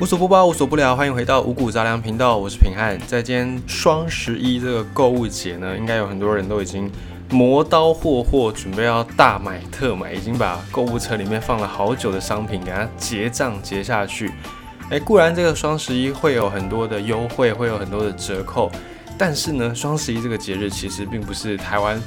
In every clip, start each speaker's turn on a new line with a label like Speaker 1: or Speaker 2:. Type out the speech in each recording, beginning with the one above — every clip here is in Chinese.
Speaker 1: 无所不包，无所不聊，欢迎回到五谷杂粮频道，我是平汉。在今天双十一这个购物节呢，应该有很多人都已经磨刀霍霍，准备要大买特买，已经把购物车里面放了好久的商品给它结账结下去。诶，固然这个双十一会有很多的优惠，会有很多的折扣，但是呢，双十一这个节日其实并不是台湾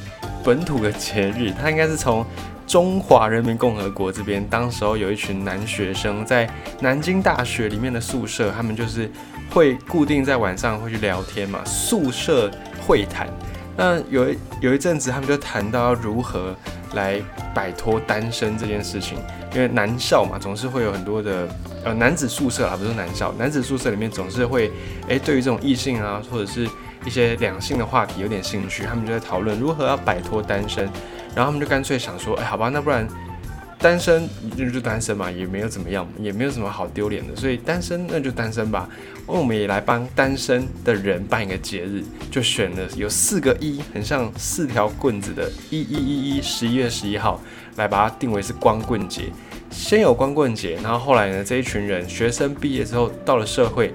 Speaker 1: 本土的节日，它应该是从。中华人民共和国这边，当时候有一群男学生在南京大学里面的宿舍，他们就是会固定在晚上会去聊天嘛，宿舍会谈。那有一有一阵子，他们就谈到要如何来摆脱单身这件事情，因为男校嘛，总是会有很多的呃男子宿舍啊，不是男校，男子宿舍里面总是会诶，对于这种异性啊，或者是一些两性的话题有点兴趣，他们就在讨论如何要摆脱单身。然后他们就干脆想说，哎，好吧，那不然单身就就单身嘛，也没有怎么样，也没有什么好丢脸的，所以单身那就单身吧。那我们也来帮单身的人办一个节日，就选了有四个一，很像四条棍子的一一一一十一月十一号，来把它定为是光棍节。先有光棍节，然后后来呢，这一群人学生毕业之后到了社会，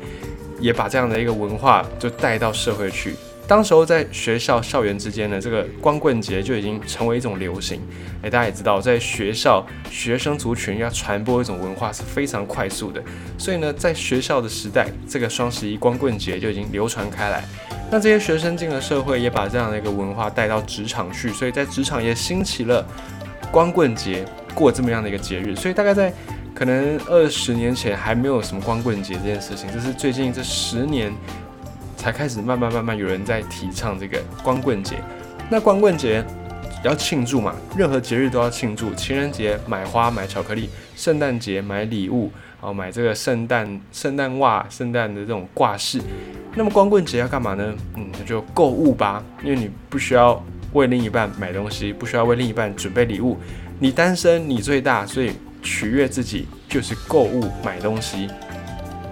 Speaker 1: 也把这样的一个文化就带到社会去。当时候在学校校园之间呢，这个光棍节就已经成为一种流行。诶，大家也知道，在学校学生族群要传播一种文化是非常快速的，所以呢，在学校的时代，这个双十一光棍节就已经流传开来。那这些学生进了社会，也把这样的一个文化带到职场去，所以在职场也兴起了光棍节过这么样的一个节日。所以大概在可能二十年前还没有什么光棍节这件事情，这是最近这十年。才开始慢慢慢慢有人在提倡这个光棍节。那光棍节要庆祝嘛，任何节日都要庆祝。情人节买花买巧克力，圣诞节买礼物，哦买这个圣诞圣诞袜、圣诞的这种挂饰。那么光棍节要干嘛呢？嗯，那就购物吧，因为你不需要为另一半买东西，不需要为另一半准备礼物。你单身，你最大，所以取悦自己就是购物买东西。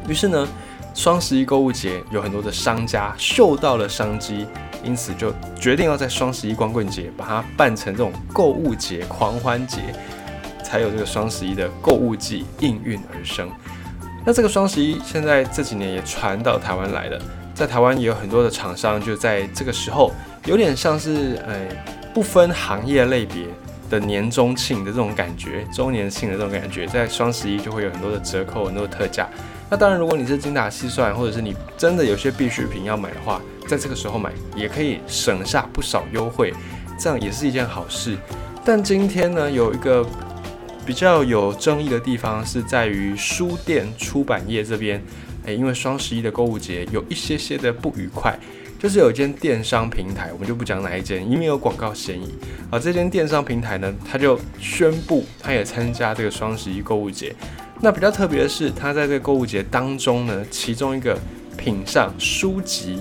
Speaker 1: 于是呢。双十一购物节有很多的商家嗅到了商机，因此就决定要在双十一光棍节把它办成这种购物节狂欢节，才有这个双十一的购物季应运而生。那这个双十一现在这几年也传到台湾来了，在台湾也有很多的厂商就在这个时候，有点像是哎不分行业类别的年终庆的这种感觉，周年庆的这种感觉，在双十一就会有很多的折扣，很多的特价。那当然，如果你是精打细算，或者是你真的有些必需品要买的话，在这个时候买也可以省下不少优惠，这样也是一件好事。但今天呢，有一个比较有争议的地方是在于书店出版业这边，诶，因为双十一的购物节有一些些的不愉快，就是有一间电商平台，我们就不讲哪一间，因为有广告嫌疑啊。这间电商平台呢，它就宣布它也参加这个双十一购物节。那比较特别的是，他在这个购物节当中呢，其中一个品上书籍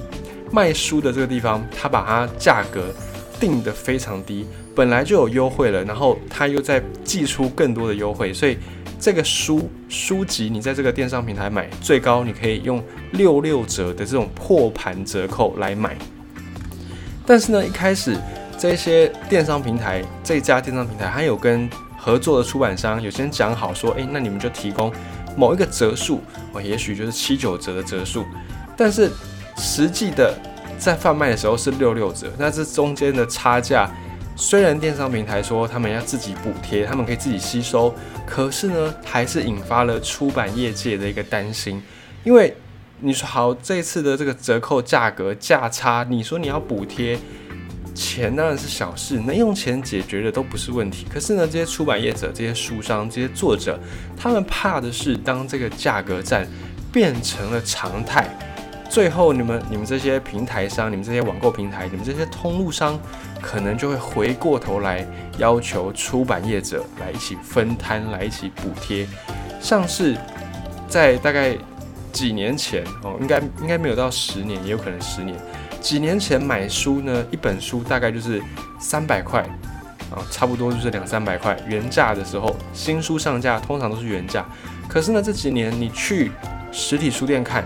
Speaker 1: 卖书的这个地方，他把它价格定得非常低，本来就有优惠了，然后他又在寄出更多的优惠，所以这个书书籍你在这个电商平台买，最高你可以用六六折的这种破盘折扣来买。但是呢，一开始这些电商平台这家电商平台还有跟合作的出版商有先讲好说，诶，那你们就提供某一个折数，哦，也许就是七九折的折数，但是实际的在贩卖的时候是六六折，那这中间的差价，虽然电商平台说他们要自己补贴，他们可以自己吸收，可是呢，还是引发了出版业界的一个担心，因为你说好这次的这个折扣价格价差，你说你要补贴。钱当然是小事，能用钱解决的都不是问题。可是呢，这些出版业者、这些书商、这些作者，他们怕的是，当这个价格战变成了常态，最后你们、你们这些平台商、你们这些网购平台、你们这些通路商，可能就会回过头来要求出版业者来一起分摊、来一起补贴。像是在大概几年前哦，应该应该没有到十年，也有可能十年。几年前买书呢，一本书大概就是三百块，啊，差不多就是两三百块原价的时候，新书上架通常都是原价。可是呢，这几年你去实体书店看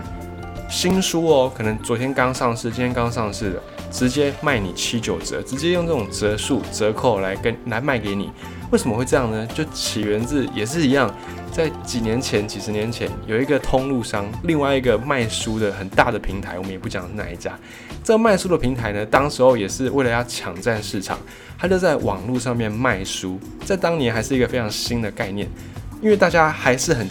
Speaker 1: 新书哦，可能昨天刚上市，今天刚上市的，直接卖你七九折，直接用这种折数折扣来跟来卖给你。为什么会这样呢？就起源自也是一样，在几年前、几十年前，有一个通路商，另外一个卖书的很大的平台，我们也不讲哪一家。这个卖书的平台呢，当时候也是为了要抢占市场，他就在网络上面卖书，在当年还是一个非常新的概念，因为大家还是很，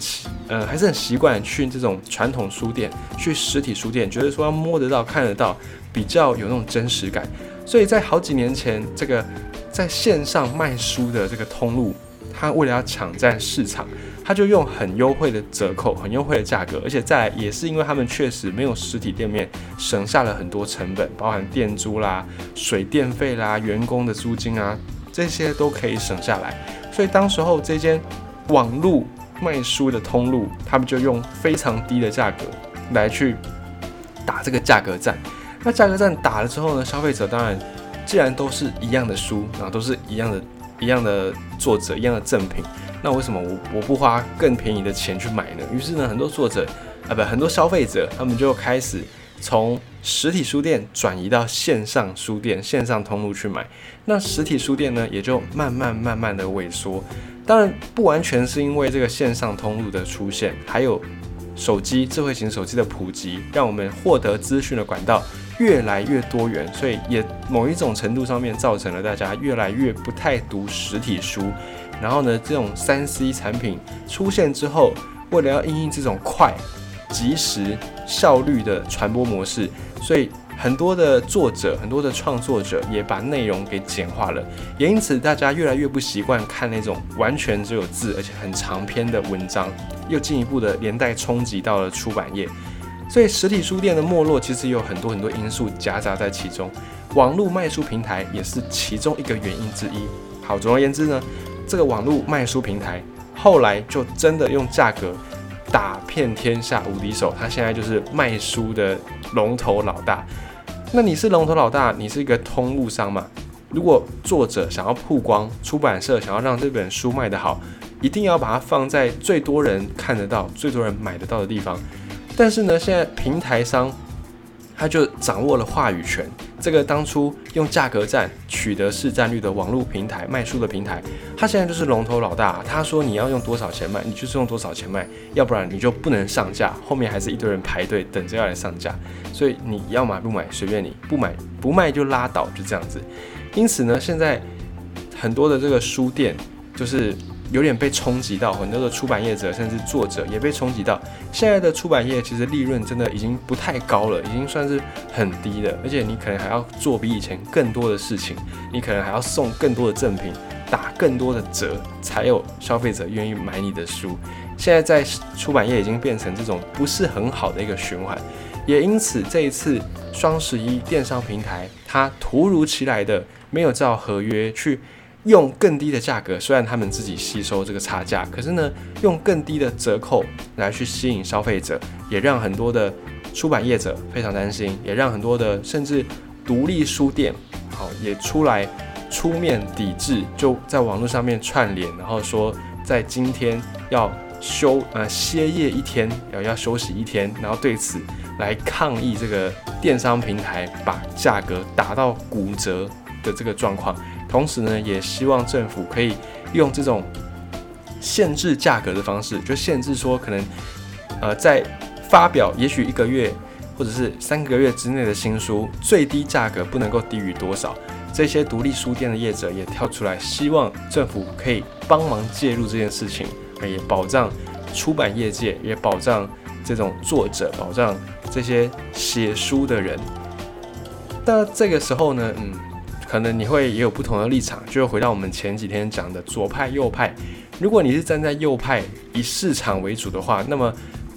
Speaker 1: 呃，还是很习惯去这种传统书店、去实体书店，觉得说要摸得到、看得到，比较有那种真实感。所以在好几年前，这个在线上卖书的这个通路，他为了要抢占市场。他就用很优惠的折扣，很优惠的价格，而且再来也是因为他们确实没有实体店面，省下了很多成本，包含店租啦、水电费啦、员工的租金啊，这些都可以省下来。所以当时候这间网络卖书的通路，他们就用非常低的价格来去打这个价格战。那价格战打了之后呢，消费者当然既然都是一样的书，然后都是一样的、一样的作者、一样的赠品。那为什么我我不花更便宜的钱去买呢？于是呢，很多作者啊，不，很多消费者，他们就开始从实体书店转移到线上书店、线上通路去买。那实体书店呢，也就慢慢慢慢的萎缩。当然，不完全是因为这个线上通路的出现，还有手机、智慧型手机的普及，让我们获得资讯的管道越来越多元，所以也某一种程度上面造成了大家越来越不太读实体书。然后呢，这种三 C 产品出现之后，为了要应应这种快、及时、效率的传播模式，所以很多的作者、很多的创作者也把内容给简化了，也因此大家越来越不习惯看那种完全只有字而且很长篇的文章，又进一步的连带冲击到了出版业，所以实体书店的没落其实有很多很多因素夹杂在其中，网络卖书平台也是其中一个原因之一。好，总而言之呢。这个网络卖书平台后来就真的用价格打遍天下无敌手，他现在就是卖书的龙头老大。那你是龙头老大，你是一个通路商嘛？如果作者想要曝光，出版社想要让这本书卖得好，一定要把它放在最多人看得到、最多人买得到的地方。但是呢，现在平台商。他就掌握了话语权。这个当初用价格战取得市占率的网络平台卖书的平台，他现在就是龙头老大。他说你要用多少钱卖，你就是用多少钱卖，要不然你就不能上架。后面还是一堆人排队等着要来上架。所以你要买不买随便你，不买不卖就拉倒，就这样子。因此呢，现在很多的这个书店就是。有点被冲击到，很多的出版业者甚至作者也被冲击到。现在的出版业其实利润真的已经不太高了，已经算是很低了。而且你可能还要做比以前更多的事情，你可能还要送更多的赠品，打更多的折，才有消费者愿意买你的书。现在在出版业已经变成这种不是很好的一个循环，也因此这一次双十一电商平台它突如其来的没有照合约去。用更低的价格，虽然他们自己吸收这个差价，可是呢，用更低的折扣来去吸引消费者，也让很多的出版业者非常担心，也让很多的甚至独立书店，好也出来出面抵制，就在网络上面串联，然后说在今天要休呃歇业一天，要要休息一天，然后对此来抗议这个电商平台把价格打到骨折的这个状况。同时呢，也希望政府可以用这种限制价格的方式，就限制说可能，呃，在发表也许一个月或者是三个月之内的新书，最低价格不能够低于多少。这些独立书店的业者也跳出来，希望政府可以帮忙介入这件事情，也保障出版业界，也保障这种作者，保障这些写书的人。那这个时候呢，嗯。可能你会也有不同的立场，就回到我们前几天讲的左派右派。如果你是站在右派，以市场为主的话，那么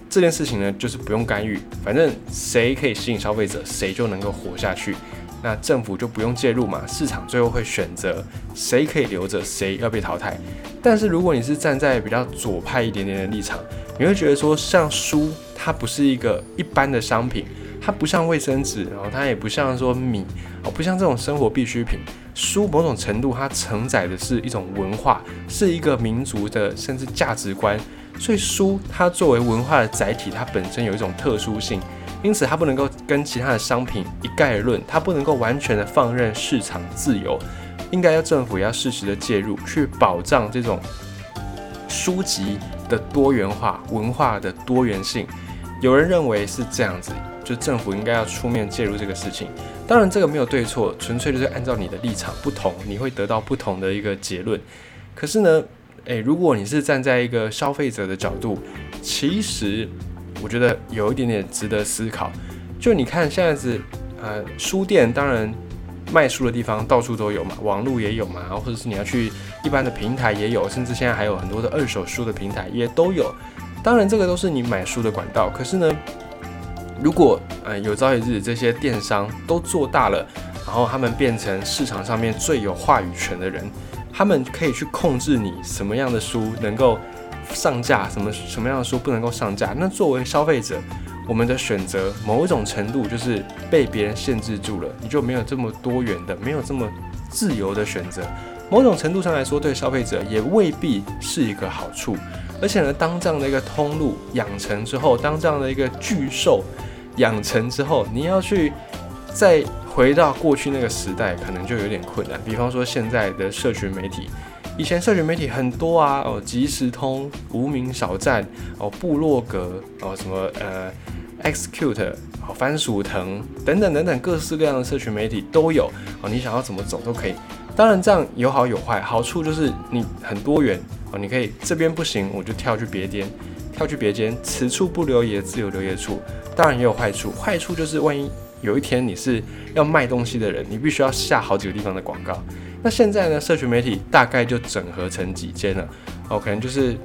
Speaker 1: 这件事情呢，就是不用干预，反正谁可以吸引消费者，谁就能够活下去。那政府就不用介入嘛，市场最后会选择谁可以留着，谁要被淘汰。但是如果你是站在比较左派一点点的立场，你会觉得说，像书，它不是一个一般的商品。它不像卫生纸，然后它也不像说米，哦，不像这种生活必需品。书某种程度它承载的是一种文化，是一个民族的甚至价值观。所以书它作为文化的载体，它本身有一种特殊性，因此它不能够跟其他的商品一概而论，它不能够完全的放任市场自由。应该要政府要适时的介入，去保障这种书籍的多元化、文化的多元性。有人认为是这样子，就政府应该要出面介入这个事情。当然，这个没有对错，纯粹就是按照你的立场不同，你会得到不同的一个结论。可是呢，诶，如果你是站在一个消费者的角度，其实我觉得有一点点值得思考。就你看现在子，呃，书店当然。卖书的地方到处都有嘛，网络也有嘛，然后或者是你要去一般的平台也有，甚至现在还有很多的二手书的平台也都有。当然，这个都是你买书的管道。可是呢，如果呃有朝一日这些电商都做大了，然后他们变成市场上面最有话语权的人，他们可以去控制你什么样的书能够上架，什么什么样的书不能够上架。那作为消费者，我们的选择某一种程度就是被别人限制住了，你就没有这么多元的，没有这么自由的选择。某种程度上来说，对消费者也未必是一个好处。而且呢，当这样的一个通路养成之后，当这样的一个巨兽养成之后，你要去再回到过去那个时代，可能就有点困难。比方说现在的社群媒体，以前社群媒体很多啊，哦，即时通、无名小站、哦，部落格、哦，什么呃。Xcute 好，番薯藤等等等等，各式各样的社群媒体都有哦。你想要怎么走都可以。当然这样有好有坏，好处就是你很多元啊。你可以这边不行，我就跳去别间，跳去别间，此处不留爷，自有留爷处。当然也有坏处，坏处就是万一有一天你是要卖东西的人，你必须要下好几个地方的广告。那现在呢，社群媒体大概就整合成几间了哦，可能就是。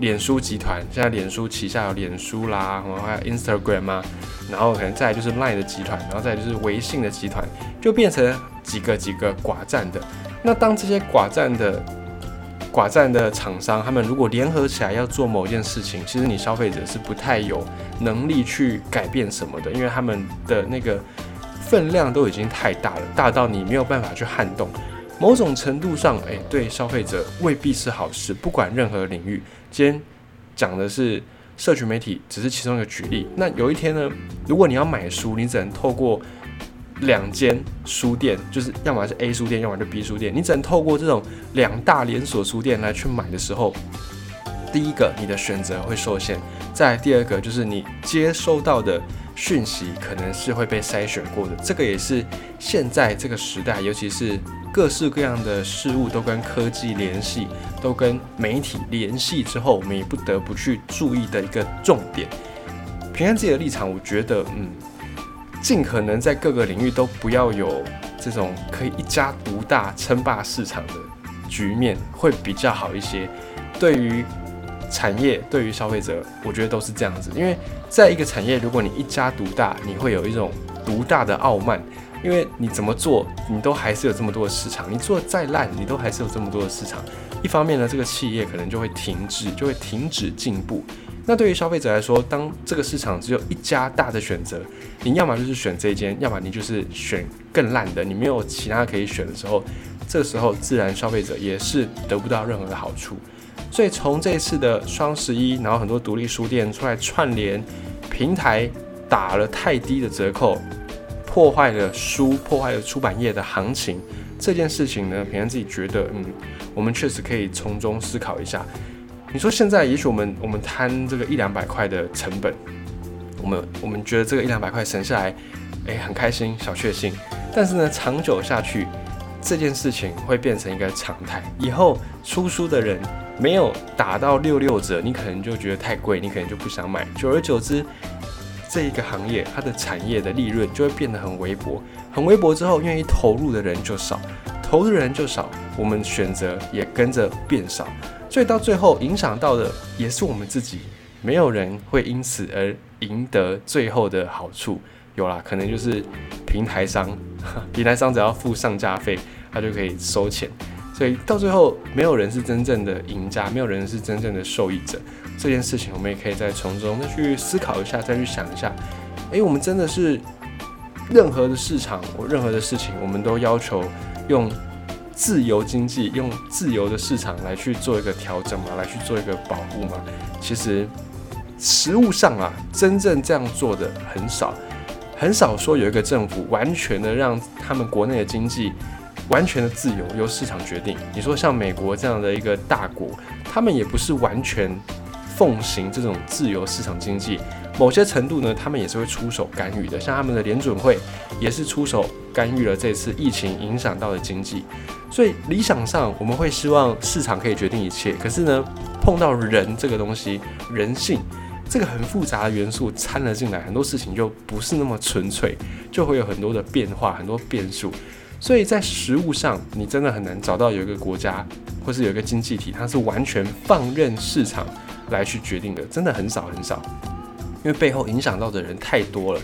Speaker 1: 脸书集团现在脸书旗下有脸书啦，然后还有 Instagram 啊，然后可能再就是 Line 的集团，然后再就是微信的集团，就变成几个几个寡占的。那当这些寡占的寡占的厂商，他们如果联合起来要做某件事情，其实你消费者是不太有能力去改变什么的，因为他们的那个分量都已经太大了，大到你没有办法去撼动。某种程度上，诶，对消费者未必是好事。不管任何领域，今天讲的是社群媒体，只是其中一个举例。那有一天呢，如果你要买书，你只能透过两间书店，就是要么是 A 书店，要么就 B 书店，你只能透过这种两大连锁书店来去买的时候，第一个你的选择会受限；再第二个就是你接收到的。讯息可能是会被筛选过的，这个也是现在这个时代，尤其是各式各样的事物都跟科技联系，都跟媒体联系之后，我们也不得不去注意的一个重点。平安自己的立场，我觉得，嗯，尽可能在各个领域都不要有这种可以一家独大称霸市场的局面，会比较好一些。对于产业对于消费者，我觉得都是这样子。因为在一个产业，如果你一家独大，你会有一种独大的傲慢，因为你怎么做，你都还是有这么多的市场。你做的再烂，你都还是有这么多的市场。一方面呢，这个企业可能就会停滞，就会停止进步。那对于消费者来说，当这个市场只有一家大的选择，你要么就是选这间，要么你就是选更烂的，你没有其他可以选的时候，这时候自然消费者也是得不到任何的好处。所以从这次的双十一，然后很多独立书店出来串联平台，打了太低的折扣，破坏了书，破坏了出版业的行情。这件事情呢，平安自己觉得，嗯，我们确实可以从中思考一下。你说现在也许我们我们摊这个一两百块的成本，我们我们觉得这个一两百块省下来，诶，很开心，小确幸。但是呢，长久下去，这件事情会变成一个常态。以后出书的人。没有打到六六折，你可能就觉得太贵，你可能就不想买。久而久之，这一个行业它的产业的利润就会变得很微薄，很微薄之后，愿意投入的人就少，投入的人就少，我们选择也跟着变少，所以到最后影响到的也是我们自己。没有人会因此而赢得最后的好处，有啦，可能就是平台商，平台商只要付上架费，他就可以收钱。所以到最后，没有人是真正的赢家，没有人是真正的受益者。这件事情，我们也可以再从中再去思考一下，再去想一下。诶，我们真的是任何的市场或任何的事情，我们都要求用自由经济、用自由的市场来去做一个调整嘛，来去做一个保护嘛？其实实物上啊，真正这样做的很少，很少说有一个政府完全的让他们国内的经济。完全的自由由市场决定。你说像美国这样的一个大国，他们也不是完全奉行这种自由市场经济，某些程度呢，他们也是会出手干预的。像他们的联准会也是出手干预了这次疫情影响到的经济。所以理想上我们会希望市场可以决定一切，可是呢，碰到人这个东西，人性。这个很复杂的元素掺了进来，很多事情就不是那么纯粹，就会有很多的变化，很多变数。所以在实物上，你真的很难找到有一个国家或是有一个经济体，它是完全放任市场来去决定的，真的很少很少。因为背后影响到的人太多了。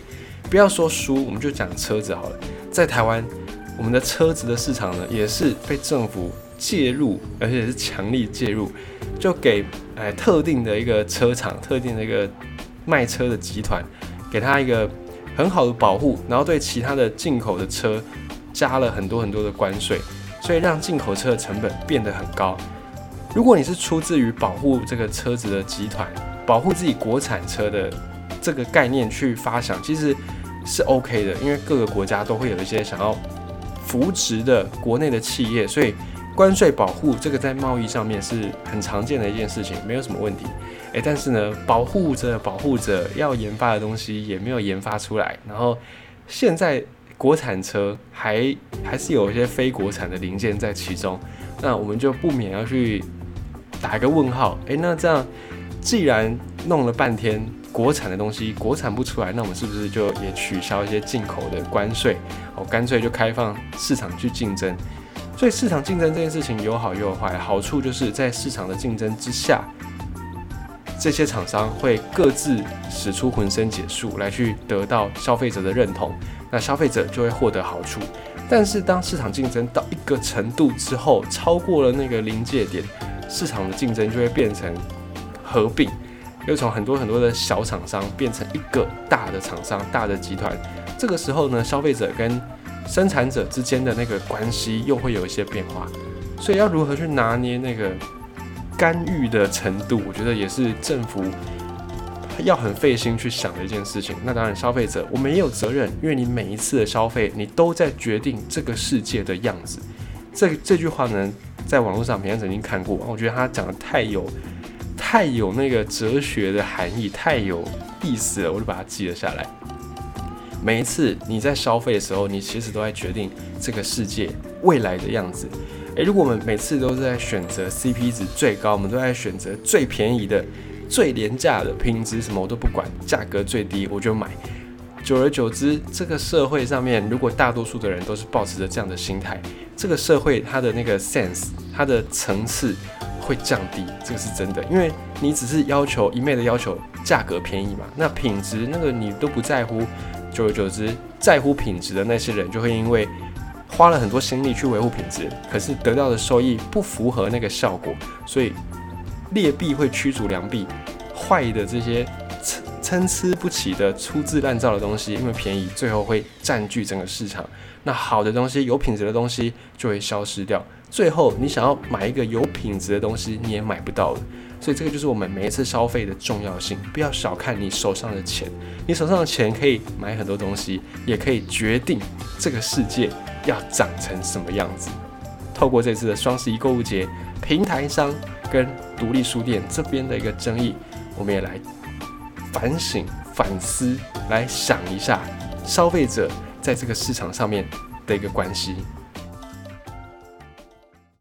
Speaker 1: 不要说书，我们就讲车子好了。在台湾，我们的车子的市场呢，也是被政府介入，而且是强力介入。就给哎特定的一个车厂、特定的一个卖车的集团，给他一个很好的保护，然后对其他的进口的车加了很多很多的关税，所以让进口车的成本变得很高。如果你是出自于保护这个车子的集团，保护自己国产车的这个概念去发想，其实是 OK 的，因为各个国家都会有一些想要扶植的国内的企业，所以。关税保护这个在贸易上面是很常见的一件事情，没有什么问题。诶，但是呢，保护着保护着要研发的东西也没有研发出来，然后现在国产车还还是有一些非国产的零件在其中，那我们就不免要去打一个问号。诶，那这样既然弄了半天国产的东西国产不出来，那我们是不是就也取消一些进口的关税？哦，干脆就开放市场去竞争？所以市场竞争这件事情有好也有坏，好处就是在市场的竞争之下，这些厂商会各自使出浑身解数来去得到消费者的认同，那消费者就会获得好处。但是当市场竞争到一个程度之后，超过了那个临界点，市场的竞争就会变成合并，又从很多很多的小厂商变成一个大的厂商、大的集团。这个时候呢，消费者跟生产者之间的那个关系又会有一些变化，所以要如何去拿捏那个干预的程度，我觉得也是政府 要很费心去想的一件事情。那当然，消费者我们也有责任，因为你每一次的消费，你都在决定这个世界的样子。这这句话呢，在网络上平安曾经看过，我觉得他讲的太有太有那个哲学的含义，太有意思了，我就把它记了下来。每一次你在消费的时候，你其实都在决定这个世界未来的样子。诶，如果我们每次都是在选择 CP 值最高，我们都在选择最便宜的、最廉价的品质，什么我都不管，价格最低我就买。久而久之，这个社会上面，如果大多数的人都是保持着这样的心态，这个社会它的那个 sense，它的层次会降低，这个是真的。因为你只是要求一昧的要求价格便宜嘛，那品质那个你都不在乎。久而久之，在乎品质的那些人就会因为花了很多心力去维护品质，可是得到的收益不符合那个效果，所以劣币会驱逐良币，坏的这些参差不齐的粗制滥造的东西，因为便宜，最后会占据整个市场。那好的东西、有品质的东西就会消失掉，最后你想要买一个有品质的东西，你也买不到了。所以这个就是我们每一次消费的重要性，不要小看你手上的钱，你手上的钱可以买很多东西，也可以决定这个世界要长成什么样子。透过这次的双十一购物节，平台商跟独立书店这边的一个争议，我们也来反省、反思，来想一下消费者在这个市场上面的一个关系。